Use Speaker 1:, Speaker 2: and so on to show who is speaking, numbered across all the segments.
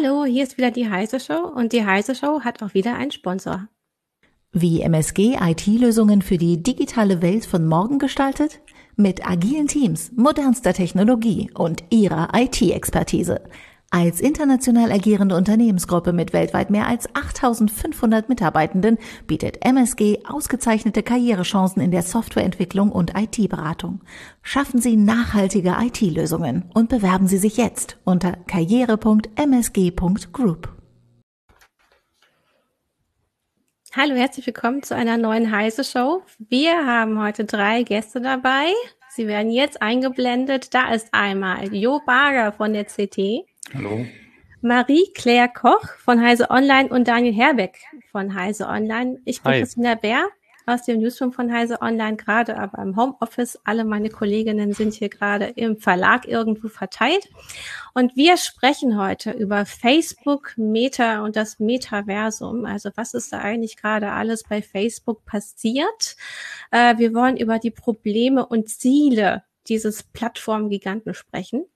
Speaker 1: Hallo, hier ist wieder die Heise Show und die Heise Show hat auch wieder einen Sponsor.
Speaker 2: Wie MSG IT-Lösungen für die digitale Welt von morgen gestaltet? Mit agilen Teams, modernster Technologie und ihrer IT-Expertise. Als international agierende Unternehmensgruppe mit weltweit mehr als 8500 Mitarbeitenden bietet MSG ausgezeichnete Karrierechancen in der Softwareentwicklung und IT-Beratung. Schaffen Sie nachhaltige IT-Lösungen und bewerben Sie sich jetzt unter karriere.msg.group.
Speaker 1: Hallo, herzlich willkommen zu einer neuen Heise Show. Wir haben heute drei Gäste dabei. Sie werden jetzt eingeblendet. Da ist einmal Jo Barger von der CT.
Speaker 3: Hallo.
Speaker 1: Marie-Claire Koch von Heise Online und Daniel Herbeck von Heise Online. Ich bin
Speaker 3: Hi.
Speaker 1: Christina Bär aus dem Newsroom von Heise Online, gerade aber im Homeoffice. Alle meine Kolleginnen sind hier gerade im Verlag irgendwo verteilt. Und wir sprechen heute über Facebook, Meta und das Metaversum. Also was ist da eigentlich gerade alles bei Facebook passiert? Äh, wir wollen über die Probleme und Ziele dieses Plattformgiganten sprechen.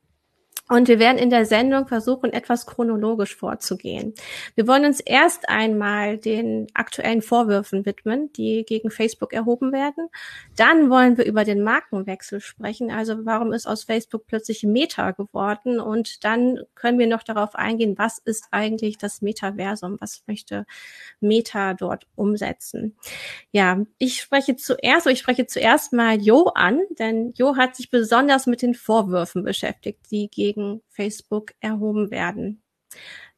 Speaker 1: Und wir werden in der Sendung versuchen, etwas chronologisch vorzugehen. Wir wollen uns erst einmal den aktuellen Vorwürfen widmen, die gegen Facebook erhoben werden. Dann wollen wir über den Markenwechsel sprechen. Also warum ist aus Facebook plötzlich Meta geworden? Und dann können wir noch darauf eingehen, was ist eigentlich das Metaversum? Was möchte Meta dort umsetzen? Ja, ich spreche zuerst, ich spreche zuerst mal Jo an, denn Jo hat sich besonders mit den Vorwürfen beschäftigt, die gegen Facebook erhoben werden.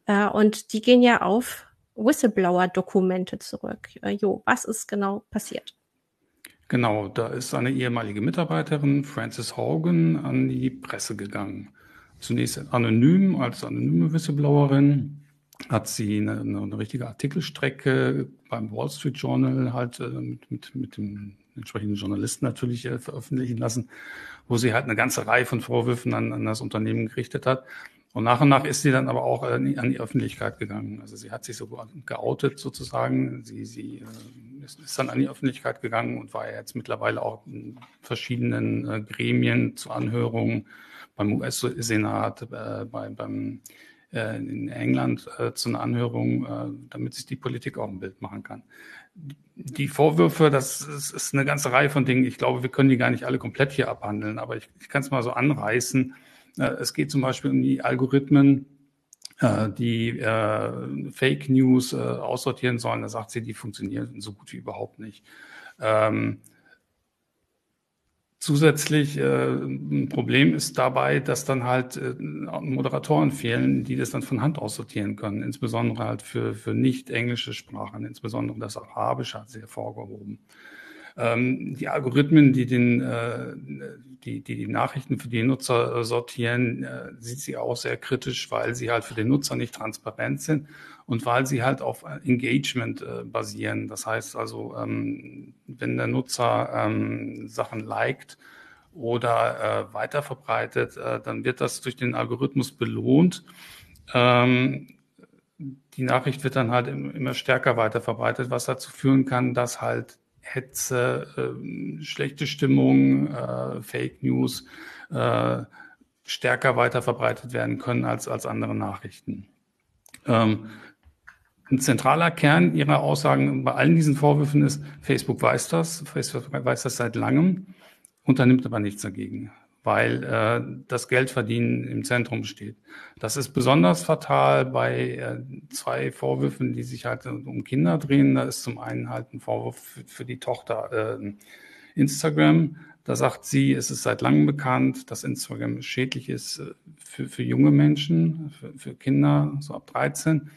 Speaker 1: Äh, und die gehen ja auf Whistleblower-Dokumente zurück. Äh, jo, was ist genau passiert?
Speaker 3: Genau, da ist eine ehemalige Mitarbeiterin, Frances Hogan, an die Presse gegangen. Zunächst anonym, als anonyme Whistleblowerin hat sie eine, eine richtige Artikelstrecke beim Wall Street Journal halt äh, mit, mit, mit dem entsprechenden Journalisten natürlich äh, veröffentlichen lassen, wo sie halt eine ganze Reihe von Vorwürfen an, an das Unternehmen gerichtet hat. Und nach und nach ist sie dann aber auch äh, an die Öffentlichkeit gegangen. Also sie hat sich so geoutet sozusagen. Sie, sie äh, ist, ist dann an die Öffentlichkeit gegangen und war jetzt mittlerweile auch in verschiedenen äh, Gremien zu Anhörungen beim US-Senat, äh, bei, beim äh, in England äh, zu einer Anhörung, äh, damit sich die Politik auch ein Bild machen kann die Vorwürfe, das ist, ist, eine ganze Reihe von Dingen. Ich glaube, wir können die gar nicht alle komplett hier abhandeln, aber ich, ich kann es mal so anreißen. Äh, es geht zum Beispiel um die Algorithmen, äh, die äh, Fake News aussortieren sollen. Da sagt sie, die funktionieren so gut wie überhaupt nicht. Ähm, Zusätzlich äh, ein Problem ist dabei, dass dann halt äh, Moderatoren fehlen, die das dann von Hand aussortieren können, insbesondere halt für, für nicht englische Sprachen, insbesondere das Arabische hat sie hervorgehoben. Ähm, die Algorithmen, die, den, äh, die, die die Nachrichten für die Nutzer äh, sortieren, äh, sieht sie auch sehr kritisch, weil sie halt für den Nutzer nicht transparent sind und weil sie halt auf Engagement äh, basieren. Das heißt also, ähm, wenn der Nutzer ähm, Sachen liked oder äh, weiterverbreitet, äh, dann wird das durch den Algorithmus belohnt. Ähm, die Nachricht wird dann halt immer stärker weiterverbreitet, was dazu führen kann, dass halt Hetze, äh, schlechte Stimmung, äh, Fake News äh, stärker weiter verbreitet werden können als, als andere Nachrichten. Ähm, ein zentraler Kern Ihrer Aussagen bei allen diesen Vorwürfen ist, Facebook weiß das, Facebook weiß das seit langem, unternimmt aber nichts dagegen weil äh, das Geldverdienen im Zentrum steht. Das ist besonders fatal bei äh, zwei Vorwürfen, die sich halt um Kinder drehen. Da ist zum einen halt ein Vorwurf für, für die Tochter äh, Instagram. Da sagt sie, es ist seit langem bekannt, dass Instagram schädlich ist äh, für, für junge Menschen, für, für Kinder so ab 13.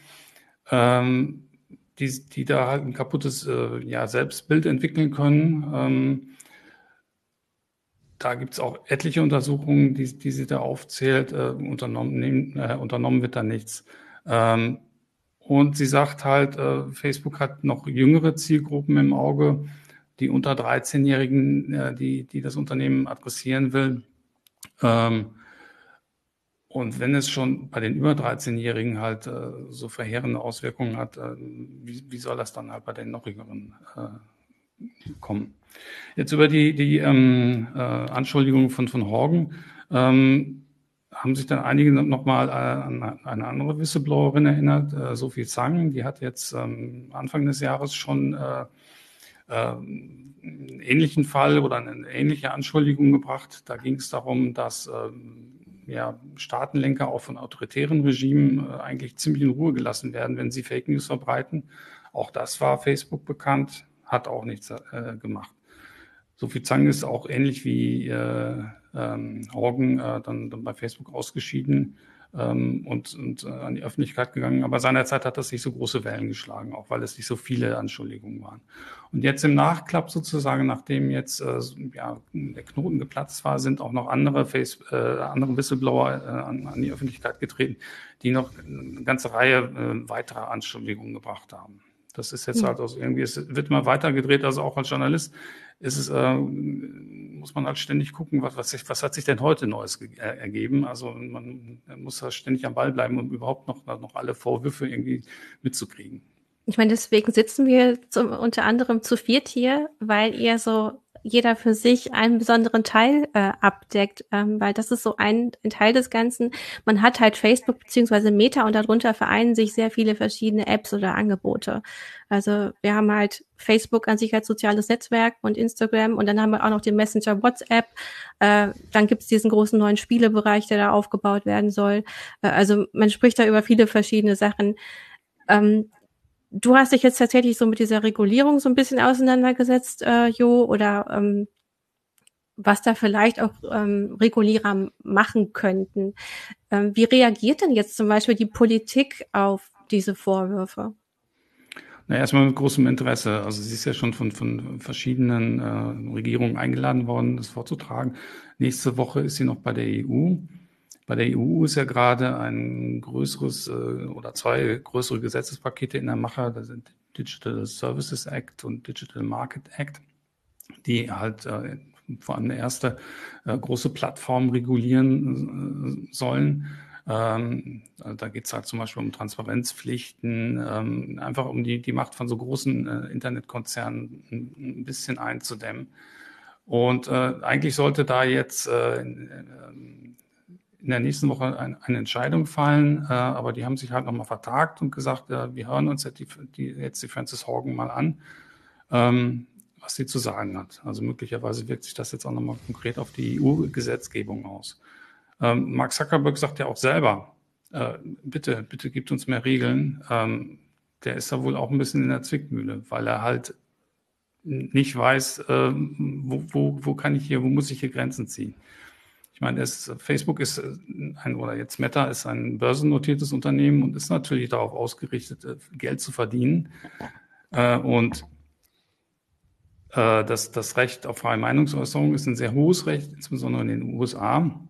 Speaker 3: Ähm, die, die da halt ein kaputtes äh, ja, Selbstbild entwickeln können. Ähm, da gibt es auch etliche Untersuchungen, die, die sie da aufzählt. Äh, unternommen, äh, unternommen wird da nichts. Ähm, und sie sagt halt, äh, Facebook hat noch jüngere Zielgruppen im Auge, die unter 13-Jährigen, äh, die, die das Unternehmen adressieren will. Ähm, und wenn es schon bei den über 13-Jährigen halt äh, so verheerende Auswirkungen hat, äh, wie, wie soll das dann halt bei den noch jüngeren äh, kommen? Jetzt über die, die ähm, äh, Anschuldigung von, von Horgen ähm, haben sich dann einige nochmal an eine andere Whistleblowerin erinnert, äh, Sophie Zang, die hat jetzt ähm, Anfang des Jahres schon äh, äh, einen ähnlichen Fall oder eine ähnliche Anschuldigung gebracht. Da ging es darum, dass ähm, ja, Staatenlenker auch von autoritären Regimen äh, eigentlich ziemlich in Ruhe gelassen werden, wenn sie Fake News verbreiten. Auch das war Facebook bekannt, hat auch nichts äh, gemacht. Sophie Zang ist auch ähnlich wie äh, ähm, Horgen äh, dann, dann bei Facebook ausgeschieden ähm, und, und äh, an die Öffentlichkeit gegangen. Aber seinerzeit hat das nicht so große Wellen geschlagen, auch weil es nicht so viele Anschuldigungen waren. Und jetzt im Nachklapp sozusagen, nachdem jetzt äh, ja, der Knoten geplatzt war, sind auch noch andere, Face, äh, andere Whistleblower äh, an, an die Öffentlichkeit getreten, die noch eine ganze Reihe äh, weiterer Anschuldigungen gebracht haben. Das ist jetzt halt aus irgendwie, es wird immer weiter gedreht, also auch als Journalist ist es, äh, muss man halt ständig gucken, was, was, was hat sich denn heute Neues äh, ergeben. Also man muss da ständig am Ball bleiben, um überhaupt noch, noch alle Vorwürfe irgendwie mitzukriegen.
Speaker 1: Ich meine, deswegen sitzen wir zum, unter anderem zu viert hier, weil ihr so jeder für sich einen besonderen Teil äh, abdeckt, ähm, weil das ist so ein, ein Teil des Ganzen. Man hat halt Facebook beziehungsweise Meta und darunter vereinen sich sehr viele verschiedene Apps oder Angebote. Also wir haben halt Facebook an sich als soziales Netzwerk und Instagram und dann haben wir auch noch den Messenger WhatsApp. Äh, dann gibt's diesen großen neuen Spielebereich, der da aufgebaut werden soll. Äh, also man spricht da über viele verschiedene Sachen. Ähm, Du hast dich jetzt tatsächlich so mit dieser Regulierung so ein bisschen auseinandergesetzt, äh, Jo, oder ähm, was da vielleicht auch ähm, Regulierer machen könnten. Ähm, wie reagiert denn jetzt zum Beispiel die Politik auf diese Vorwürfe?
Speaker 3: Na, erstmal mit großem Interesse. Also sie ist ja schon von, von verschiedenen äh, Regierungen eingeladen worden, das vorzutragen. Nächste Woche ist sie noch bei der EU. Bei der EU ist ja gerade ein größeres äh, oder zwei größere Gesetzespakete in der Mache. Das sind Digital Services Act und Digital Market Act, die halt äh, vor allem eine erste äh, große Plattform regulieren sollen. Ähm, also da geht es halt zum Beispiel um Transparenzpflichten, ähm, einfach um die, die Macht von so großen Internetkonzernen ein, bisschen einzudämmen. Und eigentlich sollte da jetzt äh, in der nächsten Woche ein, eine Entscheidung fallen, äh, aber die haben sich halt nochmal vertagt und gesagt, äh, wir hören uns jetzt die, die, jetzt die Francis Horgan mal an, ähm, was sie zu sagen hat. Also möglicherweise wirkt sich das jetzt auch nochmal konkret auf die EU-Gesetzgebung aus. Ähm, Mark Zuckerberg sagt ja auch selber, äh, bitte, bitte gibt uns mehr Regeln. Ähm, der ist da wohl auch ein bisschen in der Zwickmühle, weil er halt nicht weiß, äh, wo, wo, wo kann ich hier, wo muss ich hier Grenzen ziehen. Ich meine, es, Facebook ist äh, ein, oder jetzt Meta ist ein börsennotiertes Unternehmen und ist natürlich darauf ausgerichtet, äh, Geld zu verdienen. Äh, und das, das Recht auf freie Meinungsäußerung ist ein sehr hohes Recht, insbesondere in den USA.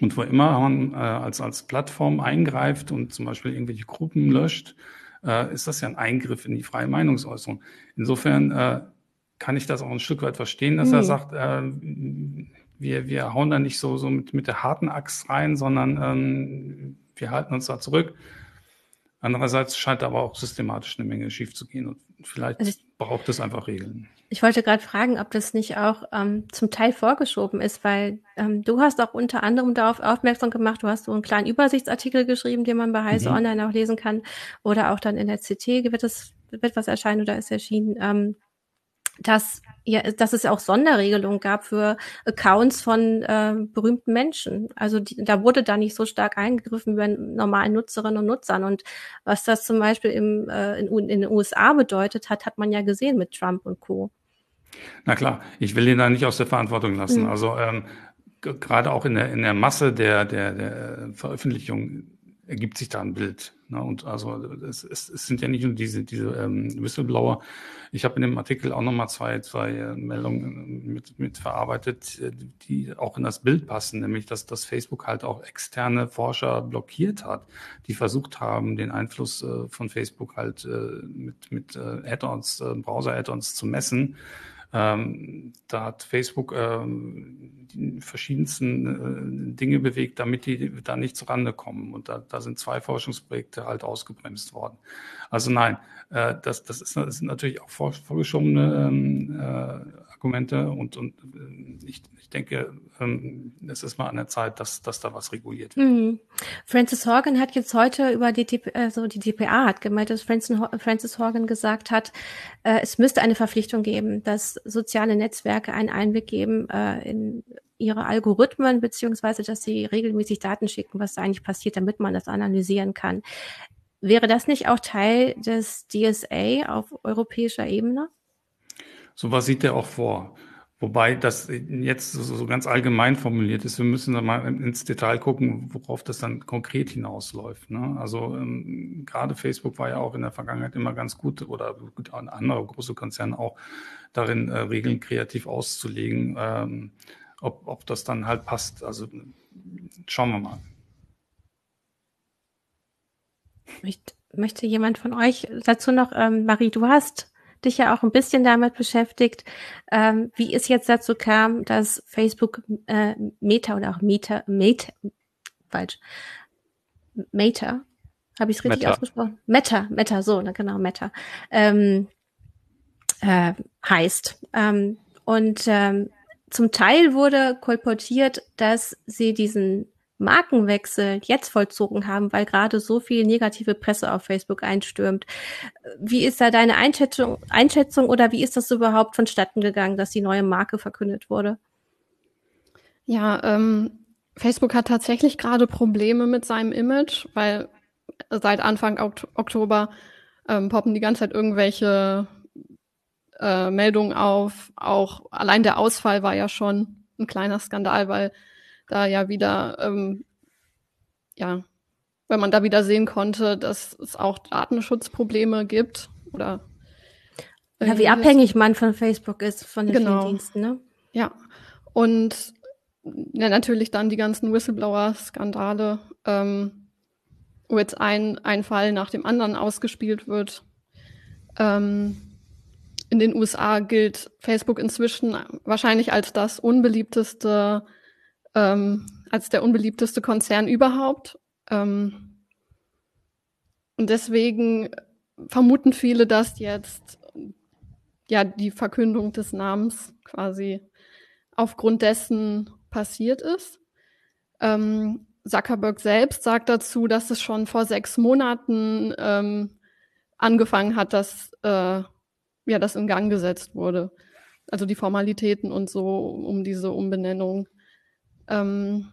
Speaker 3: Und wo immer man als, als Plattform eingreift und zum Beispiel irgendwelche Gruppen löscht, ist das ja ein Eingriff in die freie Meinungsäußerung. Insofern kann ich das auch ein Stück weit verstehen, dass mhm. er sagt, wir, wir hauen da nicht so, so mit, mit der harten Axt rein, sondern ähm, wir halten uns da zurück. Andererseits scheint aber auch systematisch eine Menge schief zu gehen und vielleicht also ich, braucht es einfach Regeln.
Speaker 1: Ich wollte gerade fragen, ob das nicht auch ähm, zum Teil vorgeschoben ist, weil ähm, du hast auch unter anderem darauf aufmerksam gemacht, du hast so einen kleinen Übersichtsartikel geschrieben, den man bei Heise mhm. Online auch lesen kann oder auch dann in der CT wird das wird was erscheinen oder ist erschienen, ähm, dass ja, dass es ja auch Sonderregelungen gab für Accounts von äh, berühmten Menschen. Also die, da wurde da nicht so stark eingegriffen wie bei normalen Nutzerinnen und Nutzern. Und was das zum Beispiel im, äh, in, in den USA bedeutet hat, hat man ja gesehen mit Trump und Co.
Speaker 3: Na klar, ich will ihn da nicht aus der Verantwortung lassen. Mhm. Also ähm, gerade auch in der, in der Masse der, der, der Veröffentlichung ergibt sich da ein Bild. Ne? Und also es, es, es sind ja nicht nur diese, diese ähm, Whistleblower. Ich habe in dem Artikel auch nochmal zwei, zwei äh, Meldungen mit, mit verarbeitet, äh, die auch in das Bild passen, nämlich dass, dass Facebook halt auch externe Forscher blockiert hat, die versucht haben, den Einfluss äh, von Facebook halt äh, mit, mit äh, Add-ons, äh, Browser-Add-ons zu messen. Ähm, da hat Facebook ähm, die verschiedensten äh, Dinge bewegt, damit die da nicht zurande kommen. Und da, da sind zwei Forschungsprojekte halt ausgebremst worden. Also nein, äh, das, das, ist, das sind natürlich auch vorgeschobene ähm, äh, Argumente und, und äh, ich, ich denke, ähm, es ist mal an der Zeit, dass, dass da was reguliert wird. Mhm.
Speaker 1: Francis Horgan hat jetzt heute über die, also die DPA hat gemeint, dass Francis Horgan gesagt hat, äh, es müsste eine Verpflichtung geben, dass soziale Netzwerke einen Einblick geben äh, in ihre Algorithmen, beziehungsweise dass sie regelmäßig Daten schicken, was da eigentlich passiert, damit man das analysieren kann. Wäre das nicht auch Teil des DSA auf europäischer Ebene?
Speaker 3: Sowas sieht er auch vor. Wobei das jetzt so, ganz allgemein formuliert ist. Wir müssen dann mal ins Detail gucken, worauf das dann konkret hinausläuft. Ne? Also ähm, gerade Facebook war ja auch in der Vergangenheit immer ganz gut oder andere große Konzerne auch darin, äh, Regeln kreativ auszulegen. Ähm, ob, ob das dann halt passt. Also schauen wir mal.
Speaker 1: Möchte, möchte jemand von euch dazu noch, ähm, Marie, du hast dich ja auch ein bisschen damit beschäftigt, ähm, wie es jetzt dazu kam, dass Facebook äh, Meta oder auch Meta, Meta, falsch, Meta, habe ich es richtig Meta. ausgesprochen? Meta, Meta, so, ne, genau, Meta, ähm, äh, heißt. Ähm, und ähm, zum Teil wurde kolportiert, dass sie diesen Markenwechsel jetzt vollzogen haben, weil gerade so viel negative Presse auf Facebook einstürmt. Wie ist da deine Einschätzung, Einschätzung oder wie ist das überhaupt vonstatten gegangen, dass die neue Marke verkündet wurde?
Speaker 4: Ja, ähm, Facebook hat tatsächlich gerade Probleme mit seinem Image, weil seit Anfang Oktober ähm, poppen die ganze Zeit irgendwelche äh, Meldungen auf. Auch allein der Ausfall war ja schon ein kleiner Skandal, weil da ja wieder, ähm, ja, weil man da wieder sehen konnte, dass es auch Datenschutzprobleme gibt oder
Speaker 1: ja, wie abhängig man von Facebook ist, von den
Speaker 4: genau.
Speaker 1: Diensten, ne?
Speaker 4: Ja. Und ja, natürlich dann die ganzen Whistleblower-Skandale, ähm, wo jetzt ein, ein Fall nach dem anderen ausgespielt wird. Ähm, in den USA gilt Facebook inzwischen wahrscheinlich als das unbeliebteste, ähm, als der unbeliebteste Konzern überhaupt. Ähm, und deswegen vermuten viele, dass jetzt ja die Verkündung des Namens quasi aufgrund dessen passiert ist. Ähm, Zuckerberg selbst sagt dazu, dass es schon vor sechs Monaten ähm, angefangen hat, dass äh, ja, das in Gang gesetzt wurde. Also die Formalitäten und so um diese Umbenennung. Ähm,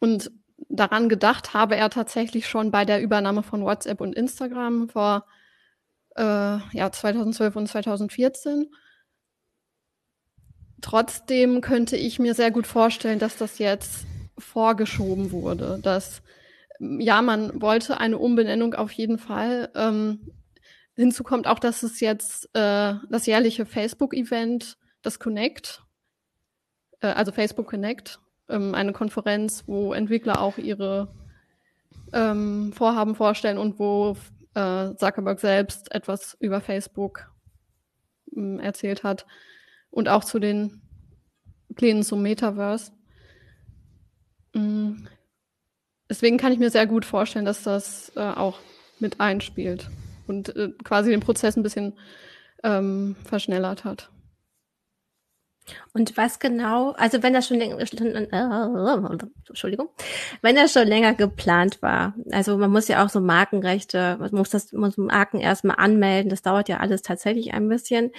Speaker 4: und daran gedacht habe er tatsächlich schon bei der Übernahme von WhatsApp und Instagram vor äh, ja, 2012 und 2014. Trotzdem könnte ich mir sehr gut vorstellen, dass das jetzt vorgeschoben wurde, dass ja, man wollte eine Umbenennung auf jeden Fall. Ähm, Hinzu kommt auch, dass es jetzt äh, das jährliche Facebook-Event, das Connect, äh, also Facebook Connect, ähm, eine Konferenz, wo Entwickler auch ihre ähm, Vorhaben vorstellen und wo äh, Zuckerberg selbst etwas über Facebook ähm, erzählt hat und auch zu den Plänen zum Metaverse. Mhm. Deswegen kann ich mir sehr gut vorstellen, dass das äh, auch mit einspielt und äh, quasi den Prozess ein bisschen ähm, verschnellert hat.
Speaker 1: Und was genau, also wenn das schon länger, Entschuldigung, wenn das schon länger geplant war, also man muss ja auch so Markenrechte, man muss das, muss Marken erstmal anmelden, das dauert ja alles tatsächlich ein bisschen.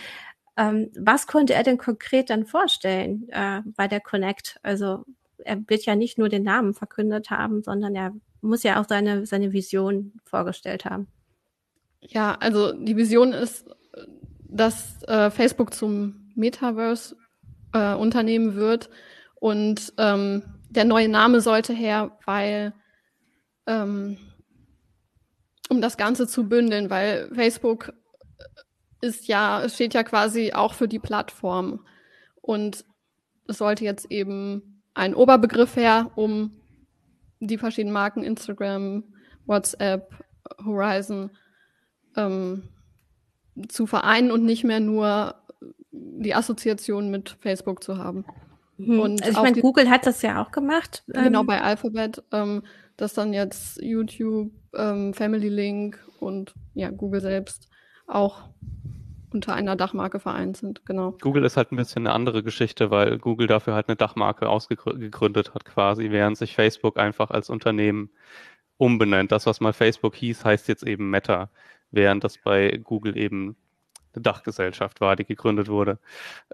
Speaker 1: Ähm, was konnte er denn konkret dann vorstellen äh, bei der Connect? Also er wird ja nicht nur den Namen verkündet haben, sondern er muss ja auch seine, seine Vision vorgestellt haben.
Speaker 4: Ja, also die Vision ist, dass äh, Facebook zum Metaverse äh, Unternehmen wird. Und ähm, der neue Name sollte her, weil ähm, um das Ganze zu bündeln, weil Facebook ist ja, steht ja quasi auch für die Plattform und es sollte jetzt eben ein Oberbegriff her, um die verschiedenen Marken Instagram, WhatsApp, Horizon ähm, zu vereinen und nicht mehr nur die Assoziation mit Facebook zu haben.
Speaker 1: Mhm. Und also ich meine, Google hat das ja auch gemacht.
Speaker 4: Genau, ähm, bei Alphabet, ähm, dass dann jetzt YouTube, ähm, Family Link und ja, Google selbst auch unter einer Dachmarke vereint sind, genau.
Speaker 5: Google ist halt ein bisschen eine andere Geschichte, weil Google dafür halt eine Dachmarke ausgegründet hat quasi, während sich Facebook einfach als Unternehmen umbenennt. Das, was mal Facebook hieß, heißt jetzt eben Meta, während das bei Google eben eine Dachgesellschaft war, die gegründet wurde.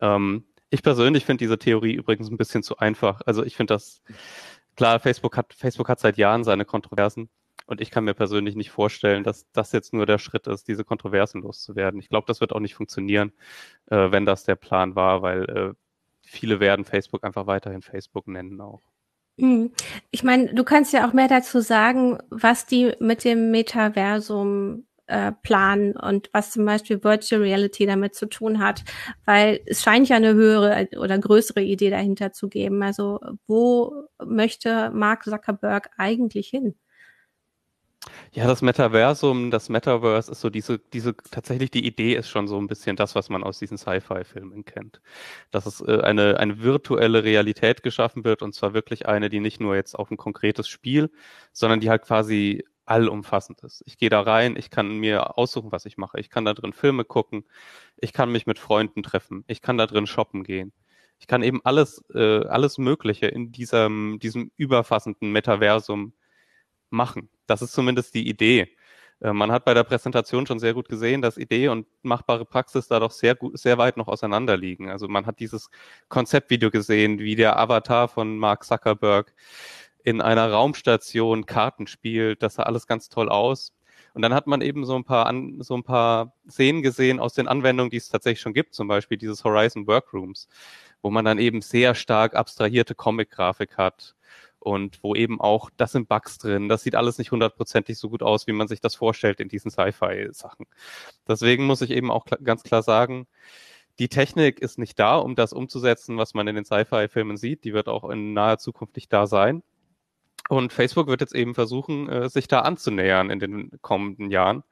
Speaker 5: Ähm, ich persönlich finde diese Theorie übrigens ein bisschen zu einfach. Also ich finde das, klar, Facebook hat, Facebook hat seit Jahren seine Kontroversen. Und ich kann mir persönlich nicht vorstellen, dass das jetzt nur der Schritt ist, diese Kontroversen loszuwerden. Ich glaube, das wird auch nicht funktionieren, äh, wenn das der Plan war, weil äh, viele werden Facebook einfach weiterhin Facebook nennen auch.
Speaker 1: Hm. Ich meine, du kannst ja auch mehr dazu sagen, was die mit dem Metaversum äh, planen und was zum Beispiel Virtual Reality damit zu tun hat, weil es scheint ja eine höhere oder größere Idee dahinter zu geben. Also wo möchte Mark Zuckerberg eigentlich hin?
Speaker 5: Ja, das Metaversum, das Metaverse ist so diese, diese, tatsächlich die Idee ist schon so ein bisschen das, was man aus diesen Sci-Fi-Filmen kennt. Dass es äh, eine, eine virtuelle Realität geschaffen wird und zwar wirklich eine, die nicht nur jetzt auf ein konkretes Spiel, sondern die halt quasi allumfassend ist. Ich gehe da rein, ich kann mir aussuchen, was ich mache. Ich kann da drin Filme gucken, ich kann mich mit Freunden treffen, ich kann da drin shoppen gehen. Ich kann eben alles, äh, alles Mögliche in diesem, diesem überfassenden Metaversum machen. Das ist zumindest die Idee. Äh, man hat bei der Präsentation schon sehr gut gesehen, dass Idee und machbare Praxis da doch sehr gut, sehr weit noch auseinander liegen. Also man hat dieses Konzeptvideo gesehen, wie der Avatar von Mark Zuckerberg in einer Raumstation Karten spielt. Das sah alles ganz toll aus. Und dann hat man eben so ein paar an, so ein paar Szenen gesehen aus den Anwendungen, die es tatsächlich schon gibt, zum Beispiel dieses Horizon Workrooms, wo man dann eben sehr stark abstrahierte Comic-Grafik hat und wo eben auch, das sind Bugs drin, das sieht alles nicht hundertprozentig so gut aus, wie man sich das vorstellt in diesen Sci-Fi-Sachen. Deswegen muss ich eben auch ganz klar sagen, die Technik ist nicht da, um das umzusetzen, was man in den Sci-Fi-Filmen sieht. Die wird auch in naher Zukunft nicht da sein. Und Facebook wird jetzt eben versuchen, äh, sich da anzunähern in den kommenden Jahren.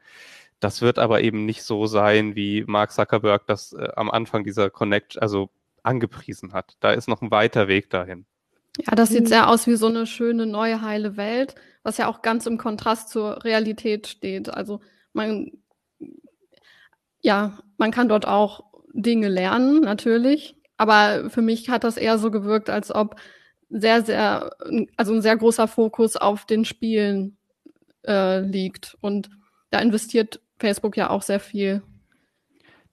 Speaker 5: Das wird aber eben nicht so sein, wie Mark Zuckerberg das äh, am Anfang dieser Connect, also angepriesen hat. Da ist noch ein weiter Weg dahin.
Speaker 4: Ja, das sieht mhm. sehr aus wie so eine schöne neue heile Welt, was ja auch ganz im Kontrast zur Realität steht. Also man, ja, man kann dort auch Dinge lernen, natürlich. Aber für mich hat das eher so gewirkt, als ob sehr, sehr, also ein sehr großer Fokus auf den Spielen äh, liegt. Und da investiert Facebook ja auch sehr viel.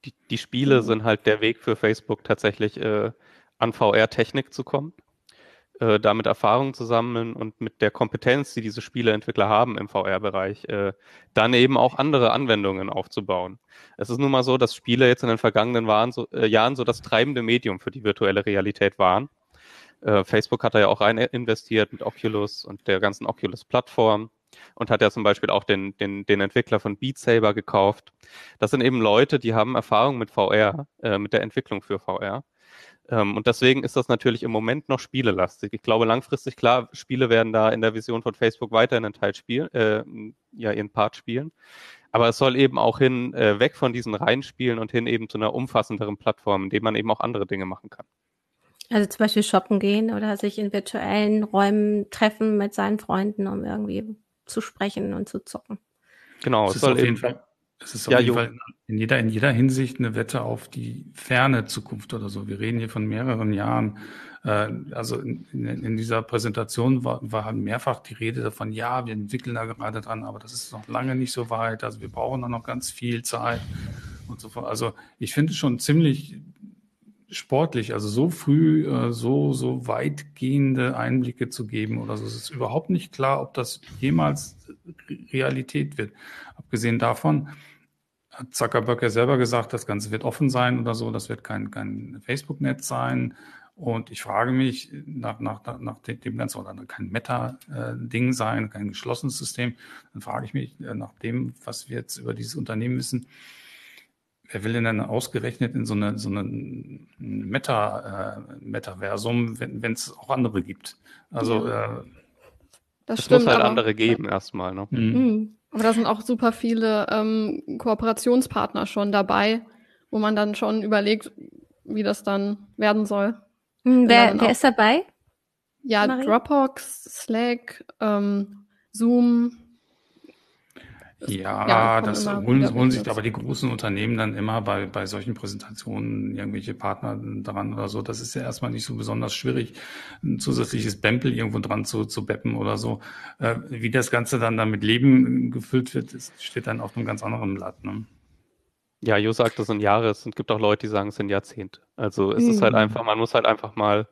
Speaker 5: Die, die Spiele mhm. sind halt der Weg für Facebook tatsächlich äh, an VR-Technik zu kommen äh, damit Erfahrung zu sammeln und mit der Kompetenz, die diese Spieleentwickler haben im VR-Bereich, äh, dann eben auch andere Anwendungen aufzubauen. Es ist nun mal so, dass Spiele jetzt in den vergangenen waren, so, äh, Jahren so das treibende Medium für die virtuelle Realität waren. Äh, Facebook hat da ja auch rein investiert mit Oculus und der ganzen Oculus-Plattform und hat ja zum Beispiel auch den, den, den Entwickler von Beat Saber gekauft. Das sind eben Leute, die haben Erfahrung mit VR, äh, mit der Entwicklung für VR. Ähm, und deswegen ist das natürlich im Moment noch spielelastig. Ich glaube langfristig, klar, Spiele werden da in der Vision von Facebook weiterhin einen Teil spielen, äh, ja, ihren Part spielen. Aber es soll eben auch hin, äh, weg von diesen Reinspielen und hin eben zu einer umfassenderen Plattform, in dem man eben auch andere Dinge machen kann.
Speaker 1: Also zum Beispiel shoppen gehen oder sich in virtuellen Räumen treffen mit seinen Freunden, um irgendwie zu sprechen und zu zocken.
Speaker 3: Genau, es soll auf jeden Fall es ist auf ja, jeden Fall in jeder, in jeder Hinsicht eine Wette auf die ferne Zukunft oder so. Wir reden hier von mehreren Jahren. Äh, also in, in, dieser Präsentation war, war halt mehrfach die Rede davon, ja, wir entwickeln da gerade dran, aber das ist noch lange nicht so weit. Also wir brauchen da noch ganz viel Zeit und so fort. Also ich finde es schon ziemlich sportlich, also so früh äh, so so weitgehende Einblicke zu geben oder so. Es ist überhaupt nicht klar, ob das jemals Realität wird. Abgesehen davon hat Zuckerberg ja selber gesagt, das Ganze wird offen sein oder so. Das wird kein kein Facebook-Netz sein. Und ich frage mich nach, nach, nach dem Ganzen, oder kein Meta-Ding sein, kein geschlossenes System, dann frage ich mich äh, nach dem, was wir jetzt über dieses Unternehmen wissen, wer will denn dann ausgerechnet in so eine, so eine Meta, äh, Metaversum, wenn es auch andere gibt? Also
Speaker 5: ja. äh, das, das muss halt aber, andere geben ja. erstmal. Ne? Mhm.
Speaker 4: mhm. Aber da sind auch super viele ähm, Kooperationspartner schon dabei, wo man dann schon überlegt, wie das dann werden soll.
Speaker 1: Mhm, wer, wer ist dabei?
Speaker 4: Ja, Marie? Dropbox, Slack, ähm, Zoom,
Speaker 3: Ja, ja das holen, holen sich aber die großen Unternehmen dann immer bei, bei solchen Präsentationen irgendwelche Partner dran oder so. Das ist ja erstmal nicht so besonders schwierig, ein zusätzliches Bempel irgendwo dran zu, zu beppen oder so. Äh, wie das Ganze dann damit Leben gefüllt wird, steht dann auf einem ganz anderen Blatt. Ne?
Speaker 5: Ja, Jo sagt, das sind Jahre. Es gibt auch Leute, die sagen, es sind Jahrzehnte. Also es mhm. ist halt mhm. einfach, man muss halt einfach mal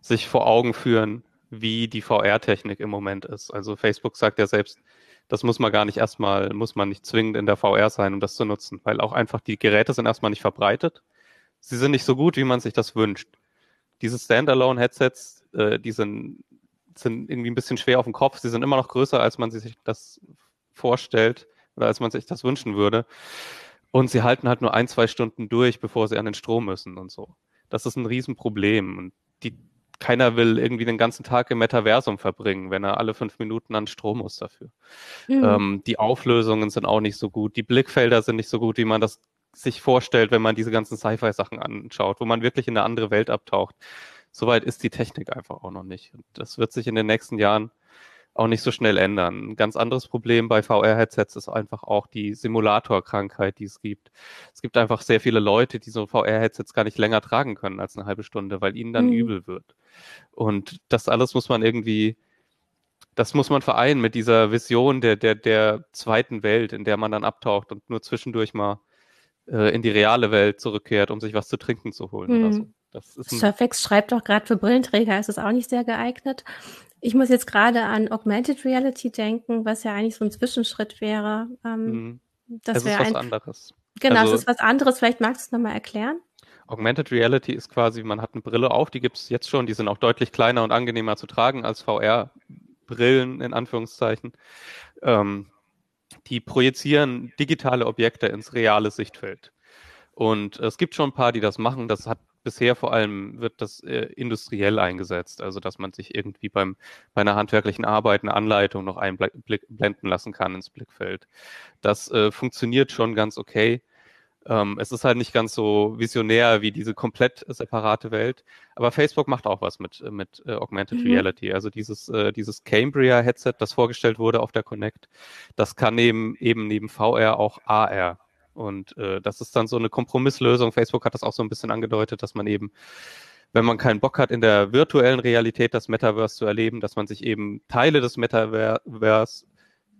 Speaker 5: sich vor Augen führen, wie die VR-Technik im Moment ist. Also Facebook sagt ja selbst, das muss man gar nicht erstmal, muss man nicht zwingend in der VR sein, um das zu nutzen, weil auch einfach die Geräte sind erstmal nicht verbreitet. Sie sind nicht so gut, wie man sich das wünscht. Diese Standalone-Headsets, äh, die sind, sind irgendwie ein bisschen schwer auf dem Kopf. Sie sind immer noch größer, als man sich das vorstellt oder als man sich das wünschen würde. Und sie halten halt nur ein, zwei Stunden durch, bevor sie an den Strom müssen und so. Das ist ein Riesenproblem. Und die keiner will irgendwie den ganzen Tag im Metaversum verbringen, wenn er alle fünf Minuten an Strom muss dafür. Mhm. Ähm, die Auflösungen sind auch nicht so gut, die Blickfelder sind nicht so gut, wie man das sich vorstellt, wenn man diese ganzen Sci-Fi-Sachen anschaut, wo man wirklich in eine andere Welt abtaucht. Soweit ist die Technik einfach auch noch nicht. Und das wird sich in den nächsten Jahren auch nicht so schnell ändern. Ein ganz anderes Problem bei VR-Headsets ist einfach auch die Simulatorkrankheit, die es gibt. Es gibt einfach sehr viele Leute, die so VR-Headsets gar nicht länger tragen können als eine halbe Stunde, weil ihnen dann mhm. übel wird. Und das alles muss man irgendwie, das muss man vereinen mit dieser Vision der, der, der zweiten Welt, in der man dann abtaucht und nur zwischendurch mal äh, in die reale Welt zurückkehrt, um sich was zu trinken zu holen mhm. oder so.
Speaker 1: Surfex schreibt doch gerade für Brillenträger ist es auch nicht sehr geeignet. Ich muss jetzt gerade an Augmented Reality denken, was ja eigentlich so ein Zwischenschritt wäre. Ähm,
Speaker 5: mhm. Das wäre was ein, anderes.
Speaker 1: Genau, also, es ist was anderes. Vielleicht magst du es nochmal erklären.
Speaker 5: Augmented Reality ist quasi, man hat eine Brille auf, die gibt es jetzt schon, die sind auch deutlich kleiner und angenehmer zu tragen als VR-Brillen in Anführungszeichen. Ähm, die projizieren digitale Objekte ins reale Sichtfeld. Und es gibt schon ein paar, die das machen. Das hat bisher vor allem wird das äh, industriell eingesetzt, also dass man sich irgendwie beim bei einer handwerklichen Arbeit eine Anleitung noch einblenden lassen kann ins Blickfeld. Das äh, funktioniert schon ganz okay. Ähm, es ist halt nicht ganz so visionär wie diese komplett separate Welt, aber Facebook macht auch was mit mit äh, Augmented mhm. Reality. Also dieses äh, dieses Cambria Headset, das vorgestellt wurde auf der Connect, das kann neben eben neben VR auch AR und äh, das ist dann so eine Kompromisslösung. Facebook hat das auch so ein bisschen angedeutet, dass man eben, wenn man keinen Bock hat, in der virtuellen Realität das Metaverse zu erleben, dass man sich eben Teile des Metaverse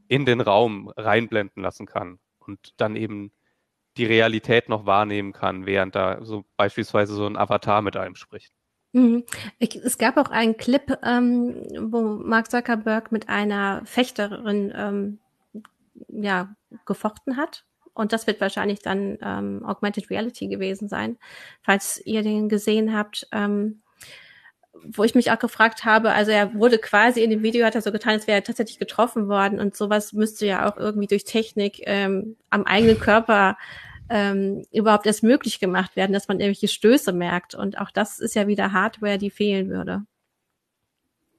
Speaker 5: in den Raum reinblenden lassen kann und dann eben die Realität noch wahrnehmen kann, während da so beispielsweise so ein Avatar mit einem spricht.
Speaker 1: Mhm. Es gab auch einen Clip, ähm, wo Mark Zuckerberg mit einer Fechterin ähm, ja, gefochten hat und das wird wahrscheinlich dann ähm, Augmented Reality gewesen sein, falls ihr den gesehen habt. Ähm, wo ich mich auch gefragt habe, also er wurde quasi in dem Video, hat er so getan, als wäre er tatsächlich getroffen worden und sowas müsste ja auch irgendwie durch Technik ähm, am eigenen Körper ähm, überhaupt erst möglich gemacht werden, dass man irgendwelche Stöße merkt. Und auch das ist ja wieder Hardware, die fehlen würde.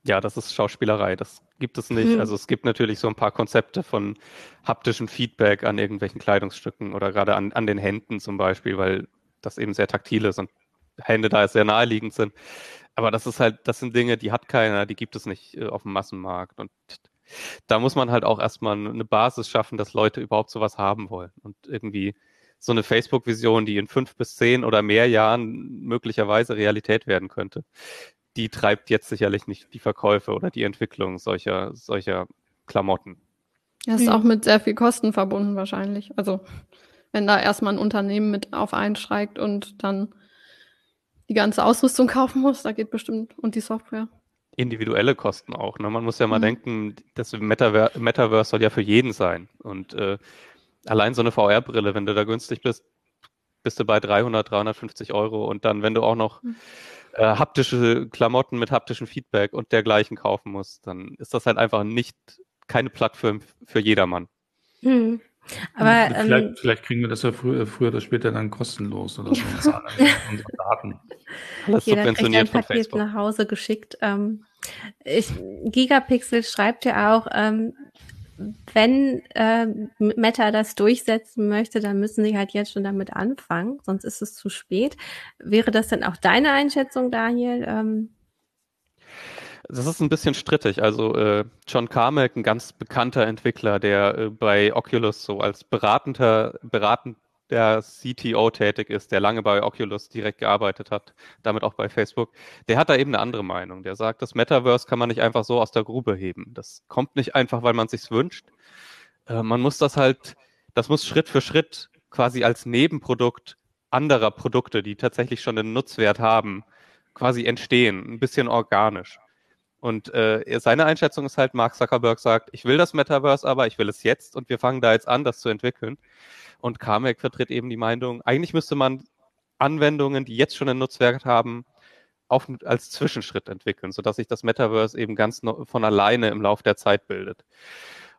Speaker 5: Ja, das ist Schauspielerei. Das gibt es nicht. Mhm. Also es gibt natürlich so ein paar Konzepte von haptischem Feedback an irgendwelchen Kleidungsstücken oder gerade an, an den Händen zum Beispiel, weil das eben sehr taktil ist und Hände da sehr naheliegend sind. Aber das ist halt, das sind Dinge, die hat keiner, die gibt es nicht äh, auf dem Massenmarkt. Und da muss man halt auch erstmal eine Basis schaffen, dass Leute überhaupt sowas haben wollen. Und irgendwie so eine Facebook-Vision, die in fünf bis zehn oder mehr Jahren möglicherweise Realität werden könnte, die treibt jetzt sicherlich nicht die Verkäufe oder die Entwicklung solcher, solcher Klamotten.
Speaker 4: Das ist auch mit sehr viel Kosten verbunden wahrscheinlich. Also wenn da erstmal ein Unternehmen mit auf einsteigt und dann die ganze Ausrüstung kaufen muss, da geht bestimmt und die Software.
Speaker 5: Individuelle Kosten auch. Ne? Man muss ja mal mhm. denken, das Metaver Metaverse soll ja für jeden sein. Und äh, allein so eine VR-Brille, wenn du da günstig bist, bist du bei 300, 350 Euro. Und dann, wenn du auch noch mhm äh, haptische Klamotten mit haptischem Feedback und dergleichen kaufen muss, dann ist das halt einfach nicht keine Plattform für jedermann.
Speaker 1: Hm. Aber
Speaker 3: vielleicht, ähm, vielleicht, kriegen wir das ja früher, früher oder später dann kostenlos oder so. unsere
Speaker 1: Daten. Alles Jeder subventioniert kriegt ein Paket nach Hause geschickt. Ähm, ich, Gigapixel schreibt ja auch, ähm, wenn äh, Meta das durchsetzen möchte, dann müssen sie halt jetzt schon damit anfangen, sonst ist es zu spät. Wäre das denn auch deine Einschätzung, Daniel? Ähm
Speaker 5: Das ist ein bisschen strittig. Also äh, John Carmack, ein ganz bekannter Entwickler, der äh, bei Oculus so als beratender, beratender CTO tätig ist, der lange bei Oculus direkt gearbeitet hat, damit auch bei Facebook, der hat da eben eine andere Meinung. Der sagt, das Metaverse kann man nicht einfach so aus der Grube heben. Das kommt nicht einfach, weil man es sich wünscht. Äh, man muss das halt, das muss Schritt für Schritt quasi als Nebenprodukt anderer Produkte, die tatsächlich schon einen Nutzwert haben, quasi entstehen, ein bisschen organisch. Und äh, seine Einschätzung ist halt, Mark Zuckerberg sagt, ich will das Metaverse, aber ich will es jetzt und wir fangen da jetzt an, das zu entwickeln. Und Carmack vertritt eben die Meinung, eigentlich müsste man Anwendungen, die jetzt schon einen Nutzwert haben, auf, als Zwischenschritt entwickeln, sodass sich das Metaverse eben ganz von alleine im Lauf der Zeit bildet.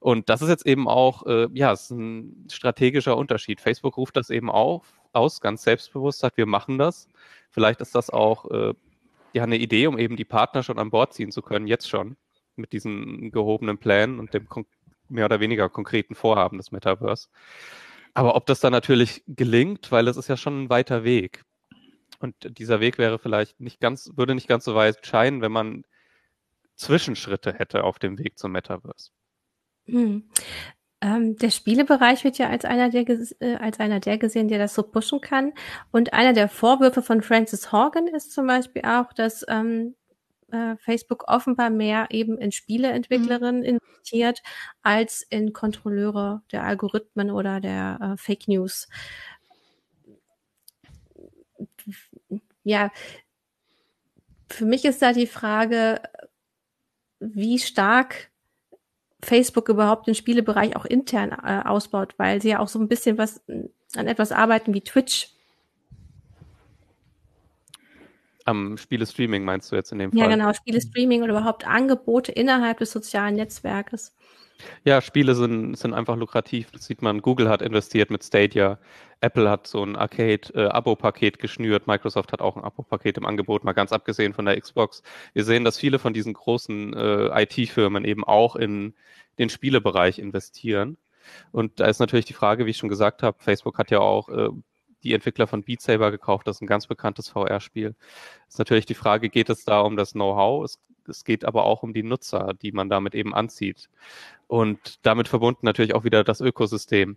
Speaker 5: Und das ist jetzt eben auch, äh, ja, ist ein strategischer Unterschied. Facebook ruft das eben auf, aus, ganz selbstbewusst, sagt, wir machen das. Vielleicht ist das auch äh, ja eine Idee, um eben die Partner schon an Bord ziehen zu können, jetzt schon, mit diesen gehobenen Plänen und dem mehr oder weniger konkreten Vorhaben des Metaverse. Aber ob das dann natürlich gelingt, weil es ist ja schon ein weiter Weg. Und dieser Weg wäre vielleicht nicht ganz, würde nicht ganz so weit scheinen, wenn man Zwischenschritte hätte auf dem Weg zum Metaverse.
Speaker 1: Hm. Ähm, der Spielebereich wird ja als einer, der, äh, als einer der gesehen, der das so pushen kann. Und einer der Vorwürfe von Francis Horgan ist zum Beispiel auch, dass ähm, äh, Facebook offenbar mehr eben in Spieleentwicklerinnen mhm. investiert als in Kontrolleure der Algorithmen oder der äh, Fake News. Ja, für mich ist da die Frage, wie stark Facebook überhaupt den Spielebereich auch intern äh, ausbaut, weil sie ja auch so ein bisschen was an etwas arbeiten wie Twitch.
Speaker 5: Am Spielestreaming meinst du jetzt in dem Fall?
Speaker 1: Ja, genau, Spielestreaming oder überhaupt Angebote innerhalb des sozialen Netzwerkes.
Speaker 5: Ja, Spiele sind, sind einfach lukrativ. Das sieht man. Google hat investiert mit Stadia. Apple hat so ein Arcade-Abo-Paket geschnürt. Microsoft hat auch ein Abo-Paket im Angebot, mal ganz abgesehen von der Xbox. Wir sehen, dass viele von diesen großen äh, IT-Firmen eben auch in den Spielebereich investieren. Und da ist natürlich die Frage, wie ich schon gesagt habe, Facebook hat ja auch äh, die Entwickler von Beat Saber gekauft. Das ist ein ganz bekanntes VR-Spiel. Ist natürlich die Frage, geht es da um das Know-how? Es, es geht aber auch um die Nutzer, die man damit eben anzieht. Und damit verbunden natürlich auch wieder das Ökosystem.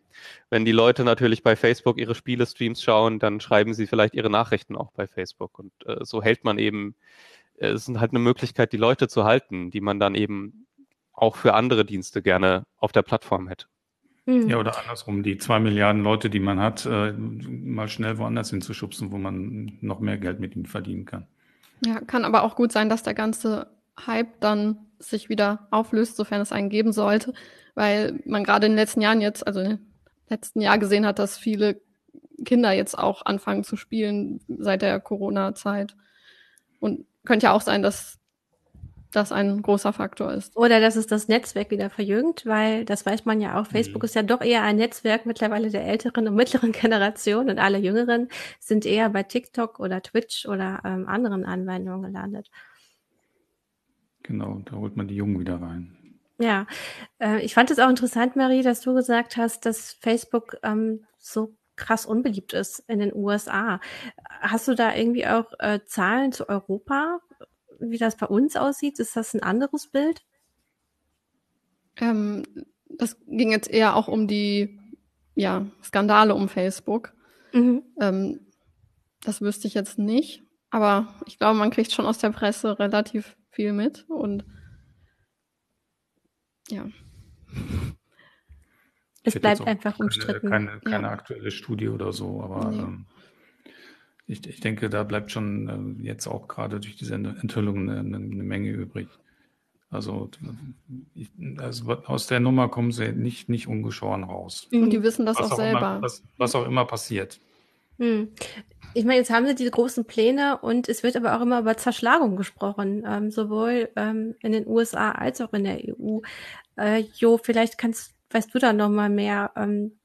Speaker 5: Wenn die Leute natürlich bei Facebook ihre Spiele-Streams schauen, dann schreiben sie vielleicht ihre Nachrichten auch bei Facebook. Und äh, so hält man eben, äh, es ist halt eine Möglichkeit, die Leute zu halten, die man dann eben auch für andere Dienste gerne auf der Plattform hätte.
Speaker 3: Mhm. Ja, oder andersrum, die zwei Milliarden Leute, die man hat, äh, mal schnell woanders hinzuschubsen, wo man noch mehr Geld mit ihnen verdienen kann.
Speaker 4: Ja, kann aber auch gut sein, dass der ganze Hype dann sich wieder auflöst, sofern es einen geben sollte, weil man gerade in den letzten Jahren jetzt, also im letzten Jahr gesehen hat, dass viele Kinder jetzt auch anfangen zu spielen seit der Corona-Zeit. Und könnte ja auch sein, dass das ein großer Faktor ist.
Speaker 1: Oder dass es das Netzwerk wieder verjüngt, weil das weiß man ja auch, Facebook mhm. ist ja doch eher ein Netzwerk mittlerweile der älteren und mittleren Generation und alle Jüngeren sind eher bei TikTok oder Twitch oder ähm, anderen Anwendungen gelandet.
Speaker 3: Genau, da holt man die Jungen wieder rein.
Speaker 1: Ja, äh, ich fand es auch interessant, Marie, dass du gesagt hast, dass Facebook ähm, so krass unbeliebt ist in den USA. Hast du da irgendwie auch äh, Zahlen zu Europa, wie das bei uns aussieht? Ist das ein anderes Bild?
Speaker 4: Ähm, das ging jetzt eher auch um die ja, Skandale um Facebook. Mhm. Ähm, das wüsste ich jetzt nicht, aber ich glaube, man kriegt schon aus der Presse relativ viel mit und ja.
Speaker 1: Es bleibt einfach umstritten.
Speaker 3: Keine, keine ja. aktuelle Studie oder so, aber nee. ähm, ich, ich denke, da bleibt schon äh, jetzt auch gerade durch diese Enthüllungen eine, eine Menge übrig. Also, ich, also, aus der Nummer kommen sie nicht, nicht ungeschoren raus.
Speaker 4: Und die wissen das was auch, selber.
Speaker 3: Immer, was, was, auch immer passiert.
Speaker 1: Hm. Ich meine, jetzt haben sie diese großen Pläne und es wird aber auch immer über Zerschlagung gesprochen, ähm, sowohl ähm, in den USA als auch in der EU. Äh, jo, vielleicht kannst, weißt du da noch mal mehr. Ähm,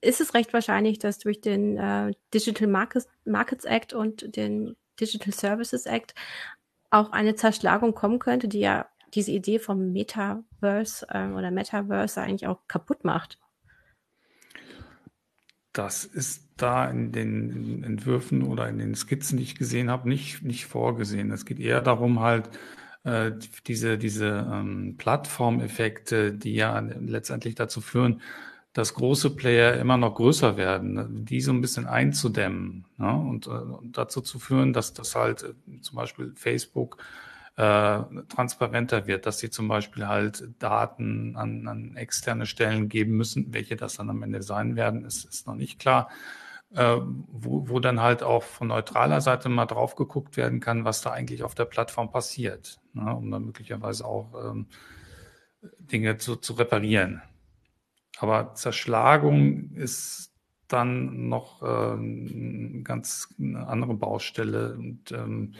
Speaker 1: ist es recht wahrscheinlich, dass durch den äh, Digital Markets, Markets Act und den Digital Services Act auch eine Zerschlagung kommen könnte, die ja diese Idee vom Metaverse äh, oder Metaverse eigentlich auch kaputt macht?
Speaker 3: Das ist da in den Entwürfen oder in den Skizzen, die ich gesehen habe, nicht, nicht vorgesehen. Es geht eher darum, halt äh, diese, diese ähm, Plattformeffekte, die ja letztendlich dazu führen, dass große Player immer noch größer werden, ne, die so ein bisschen einzudämmen ne? und, äh, dazu zu führen, dass das halt äh, zum Beispiel Facebook äh, transparenter wird, dass sie zum Beispiel halt Daten an, an externe Stellen geben müssen. Welche das dann am Ende sein werden, ist, ist noch nicht klar. Äh, wo, wo dann halt auch von neutraler Seite mal drauf geguckt werden kann, was da eigentlich auf der Plattform passiert, ne, um dann möglicherweise auch ähm, Dinge zu, zu reparieren. Aber Zerschlagung ist dann noch äh, eine ganz eine andere Baustelle und ähm,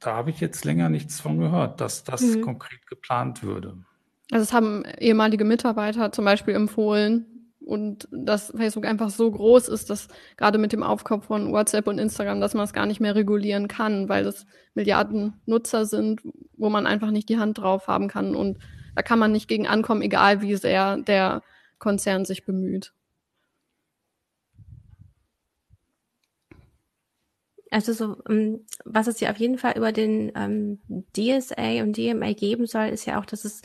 Speaker 3: da habe ich jetzt länger nichts von gehört, dass das mhm. konkret geplant würde.
Speaker 4: Also es haben ehemalige Mitarbeiter zum Beispiel empfohlen und dass Facebook einfach so groß ist, dass gerade mit dem Aufkauf von WhatsApp und Instagram, dass man es gar nicht mehr regulieren kann, weil es Milliarden Nutzer sind, wo man einfach nicht die Hand drauf haben kann und da kann man nicht gegen ankommen, egal wie sehr der Konzern sich bemüht.
Speaker 1: Also so, ähm, was es ja auf jeden Fall über den ähm, DSA und DMA geben soll, ist ja auch, dass es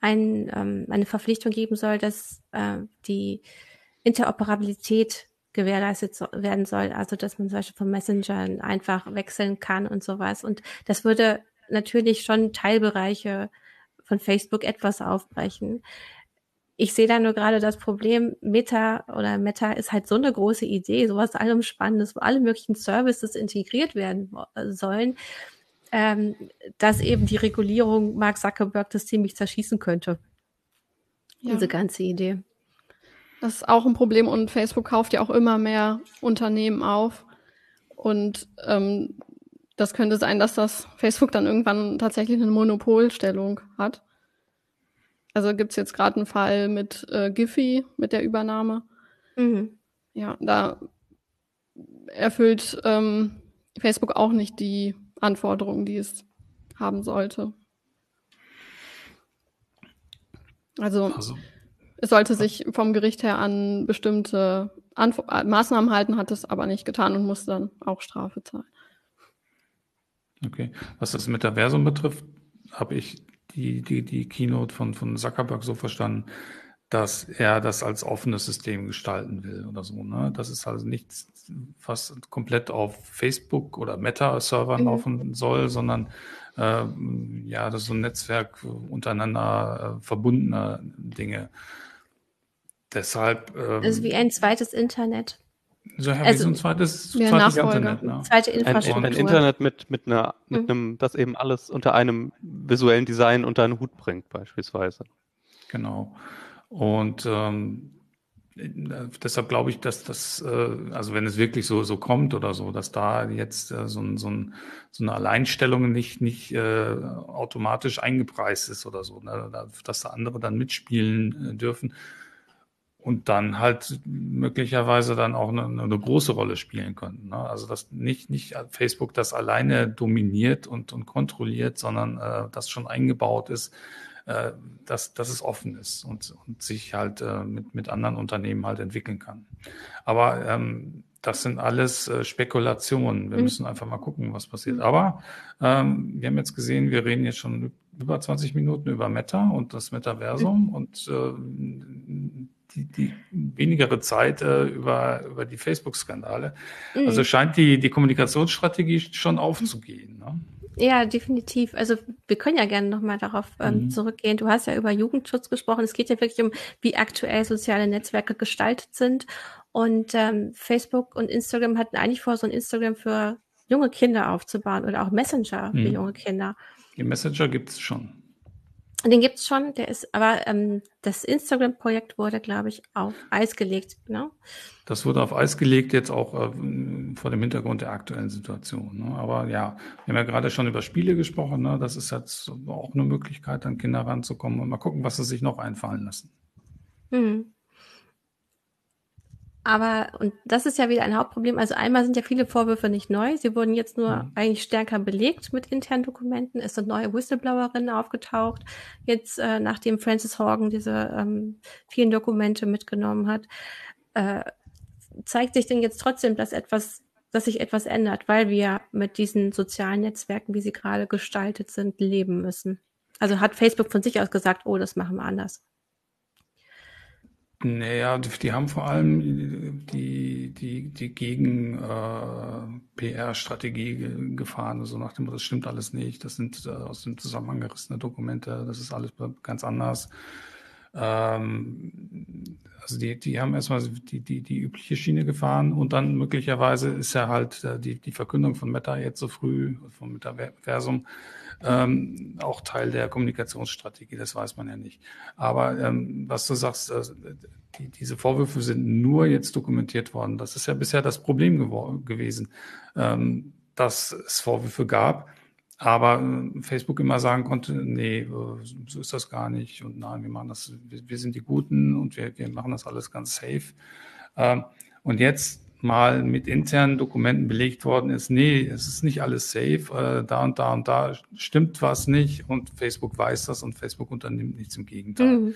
Speaker 1: ein, ähm, eine Verpflichtung geben soll, dass äh, die Interoperabilität gewährleistet so, werden soll. Also dass man zum Beispiel von Messengern einfach wechseln kann und sowas. Und das würde natürlich schon Teilbereiche von Facebook etwas aufbrechen ich sehe da nur gerade das Problem, Meta oder Meta ist halt so eine große Idee, sowas allem Spannendes, wo alle möglichen Services integriert werden sollen, ähm, dass eben die Regulierung Mark Zuckerberg das ziemlich zerschießen könnte. Ja. Diese ganze Idee.
Speaker 4: Das ist auch ein Problem und Facebook kauft ja auch immer mehr Unternehmen auf. Und ähm, das könnte sein, dass das Facebook dann irgendwann tatsächlich eine Monopolstellung hat. Also gibt es jetzt gerade einen Fall mit äh, Giphy, mit der Übernahme. Mhm. Ja, da erfüllt ähm, Facebook auch nicht die Anforderungen, die es haben sollte. Also, also es sollte sich vom Gericht her an bestimmte Anf äh, Maßnahmen halten, hat es aber nicht getan und muss dann auch Strafe zahlen.
Speaker 3: Okay. Was das Metaversum betrifft, habe ich die, die, die Keynote von, von Zuckerberg so verstanden, dass er das als offenes System gestalten will oder so. Ne? Das ist also nichts, was komplett auf Facebook oder Meta-Servern mhm. laufen soll, sondern äh, ja, das ist so ein Netzwerk untereinander äh, verbundener Dinge. Deshalb.
Speaker 1: Ähm, also wie ein zweites Internet.
Speaker 3: So ja, also, wie so ein zweites,
Speaker 1: ja, zweites Internet. Ne? Zweite Infrastruktur.
Speaker 5: Ein, ein, Internet mit, mit, einer, mit mhm. einem, das eben alles unter einem visuellen Design unter einen Hut bringt, beispielsweise.
Speaker 3: Genau. Und ähm, deshalb glaube ich, dass das, äh, also wenn es wirklich so, so kommt oder so, dass da jetzt äh, so, ein, so, ein, so eine Alleinstellung nicht, nicht äh, automatisch eingepreist ist oder so, ne? dass da andere dann mitspielen äh, dürfen und dann halt möglicherweise dann auch eine, eine große Rolle spielen könnten. Ne? Also dass nicht, nicht Facebook das alleine dominiert und, und kontrolliert, sondern äh, das schon eingebaut ist, äh, dass, dass es offen ist und, und sich halt äh, mit, mit anderen Unternehmen halt entwickeln kann. Aber ähm, das sind alles äh, Spekulationen. Wir mhm. müssen einfach mal gucken, was passiert. Mhm. Aber ähm, wir haben jetzt gesehen, wir reden jetzt schon über 20 Minuten über Meta und das Metaversum mhm. und äh, die, die wenigere Zeit äh, über, über die Facebook-Skandale. Mhm. Also scheint die, die Kommunikationsstrategie schon aufzugehen. Ne?
Speaker 1: Ja, definitiv. Also wir können ja gerne nochmal darauf ähm, mhm. zurückgehen. Du hast ja über Jugendschutz gesprochen. Es geht ja wirklich um, wie aktuell soziale Netzwerke gestaltet sind. Und ähm, Facebook und Instagram hatten eigentlich vor, so ein Instagram für junge Kinder aufzubauen oder auch Messenger mhm. für junge Kinder.
Speaker 3: Die Messenger gibt es schon.
Speaker 1: Den gibt's schon, der ist, aber ähm, das Instagram-Projekt wurde, glaube ich, auf Eis gelegt. Ne?
Speaker 3: Das wurde auf Eis gelegt, jetzt auch äh, vor dem Hintergrund der aktuellen Situation. Ne? Aber ja, wir haben ja gerade schon über Spiele gesprochen. Ne? Das ist jetzt auch eine Möglichkeit, an Kinder ranzukommen und mal gucken, was sie sich noch einfallen lassen. Mhm.
Speaker 1: Aber, und das ist ja wieder ein Hauptproblem. Also einmal sind ja viele Vorwürfe nicht neu. Sie wurden jetzt nur mhm. eigentlich stärker belegt mit internen Dokumenten. Es sind neue Whistleblowerinnen aufgetaucht. Jetzt, äh, nachdem Francis Horgan diese ähm, vielen Dokumente mitgenommen hat, äh, zeigt sich denn jetzt trotzdem, dass etwas dass sich etwas ändert, weil wir mit diesen sozialen Netzwerken, wie sie gerade gestaltet sind, leben müssen. Also hat Facebook von sich aus gesagt, oh, das machen wir anders.
Speaker 3: Naja, die haben vor allem die, die, die Gegen-PR-Strategie äh, gefahren, so also nach dem, das stimmt alles nicht, das sind äh, aus dem Zusammenhang gerissene Dokumente, das ist alles ganz anders. Ähm, also die, die haben erstmal die, die, die übliche Schiene gefahren und dann möglicherweise ist ja halt äh, die, die Verkündung von Meta jetzt so früh, von Metaversum, ähm, auch Teil der Kommunikationsstrategie, das weiß man ja nicht. Aber ähm, was du sagst, äh, die, diese Vorwürfe sind nur jetzt dokumentiert worden. Das ist ja bisher das Problem gewesen, ähm, dass es Vorwürfe gab aber äh, Facebook immer sagen konnte, nee, äh, so ist das gar nicht und nein, wir machen das, wir, wir sind die Guten und wir, wir machen das alles ganz safe. Ähm, und jetzt mal mit internen Dokumenten belegt worden ist, nee, es ist nicht alles safe, äh, da und da und da stimmt was nicht und Facebook weiß das und Facebook unternimmt nichts im Gegenteil. Mhm.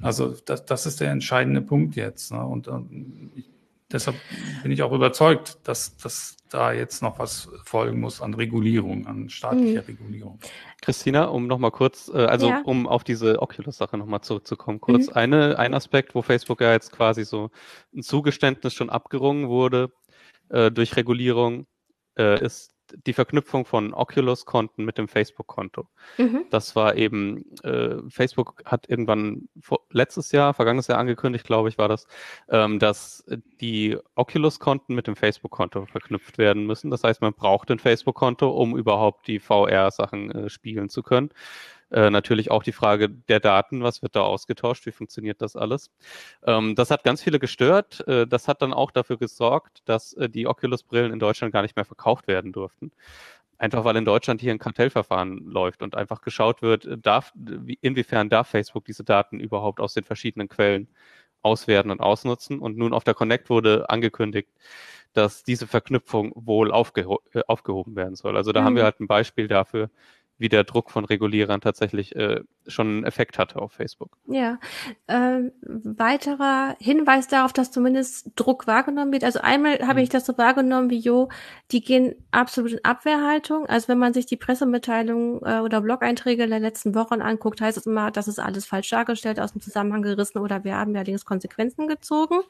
Speaker 3: Also das, das ist der entscheidende Punkt jetzt. Ne? Und ähm, ich, deshalb bin ich auch überzeugt, dass, dass da jetzt noch was folgen muss an Regulierung, an staatlicher mhm. Regulierung.
Speaker 5: Christina, um nochmal kurz, äh, also ja. um auf diese Oculus-Sache nochmal zurückzukommen, kurz mhm. eine, ein Aspekt, wo Facebook ja jetzt quasi so ein Zugeständnis schon abgerungen wurde äh, durch Regulierung, äh, ist die Verknüpfung von Oculus-Konten mit dem Facebook-Konto. Mhm. Das war eben, äh, Facebook hat irgendwann vor, letztes Jahr, vergangenes Jahr angekündigt, glaube ich, war das, ähm, dass die Oculus-Konten mit dem Facebook-Konto verknüpft werden müssen. Das heißt, man braucht ein Facebook-Konto, um überhaupt die VR-Sachen äh, spielen zu können. Äh, natürlich auch die Frage der Daten, was wird da ausgetauscht, wie funktioniert das alles. Ähm, das hat ganz viele gestört. Äh, das hat dann auch dafür gesorgt, dass äh, die Oculus-Brillen in Deutschland gar nicht mehr verkauft werden durften. Einfach weil in Deutschland hier ein Kartellverfahren läuft und einfach geschaut wird, äh, darf, inwiefern darf Facebook diese Daten überhaupt aus den verschiedenen Quellen auswerten und ausnutzen. Und nun auf der Connect wurde angekündigt, dass diese Verknüpfung wohl aufgeho äh, aufgehoben werden soll. Also da mhm. haben wir halt ein Beispiel dafür, wie der Druck von Regulierern tatsächlich äh, schon einen Effekt hatte auf Facebook.
Speaker 1: Ja, äh, weiterer Hinweis darauf, dass zumindest Druck wahrgenommen wird. Also einmal habe mhm. ich das so wahrgenommen wie Jo, die gehen absolut in Abwehrhaltung. Also wenn man sich die Pressemitteilungen äh, oder Blog-Einträge der letzten Wochen anguckt, heißt es immer, das ist alles falsch dargestellt, aus dem Zusammenhang gerissen oder wir haben ja allerdings Konsequenzen gezogen.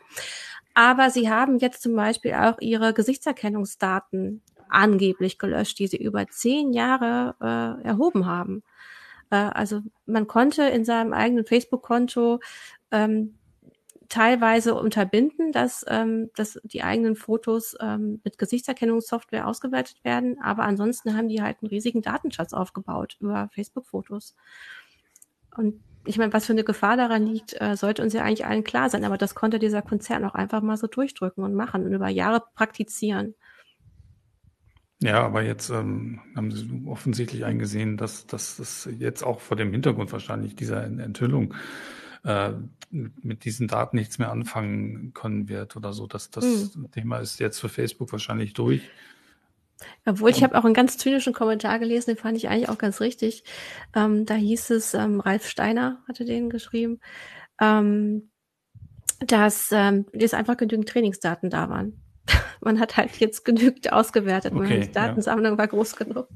Speaker 1: Aber sie haben jetzt zum Beispiel auch ihre Gesichtserkennungsdaten angeblich gelöscht, die sie über zehn Jahre äh, erhoben haben. Äh, also man konnte in seinem eigenen Facebook-Konto ähm, teilweise unterbinden, dass, ähm, dass die eigenen Fotos ähm, mit Gesichtserkennungssoftware ausgewertet werden, aber ansonsten haben die halt einen riesigen Datenschatz aufgebaut über Facebook-Fotos. Und ich meine, was für eine Gefahr daran liegt, äh, sollte uns ja eigentlich allen klar sein, aber das konnte dieser Konzern auch einfach mal so durchdrücken und machen und über Jahre praktizieren.
Speaker 3: Ja, aber jetzt ähm, haben Sie offensichtlich eingesehen, dass, dass das jetzt auch vor dem Hintergrund wahrscheinlich dieser Enthüllung äh, mit diesen Daten nichts mehr anfangen können wird oder so. Das, das hm. Thema ist jetzt für Facebook wahrscheinlich durch.
Speaker 1: Obwohl, ich habe auch einen ganz zynischen Kommentar gelesen, den fand ich eigentlich auch ganz richtig. Ähm, da hieß es, ähm, Ralf Steiner hatte den geschrieben, ähm, dass ähm, jetzt einfach genügend Trainingsdaten da waren. man hat halt jetzt genügend ausgewertet. Okay, die Datensammlung ja. war groß genug.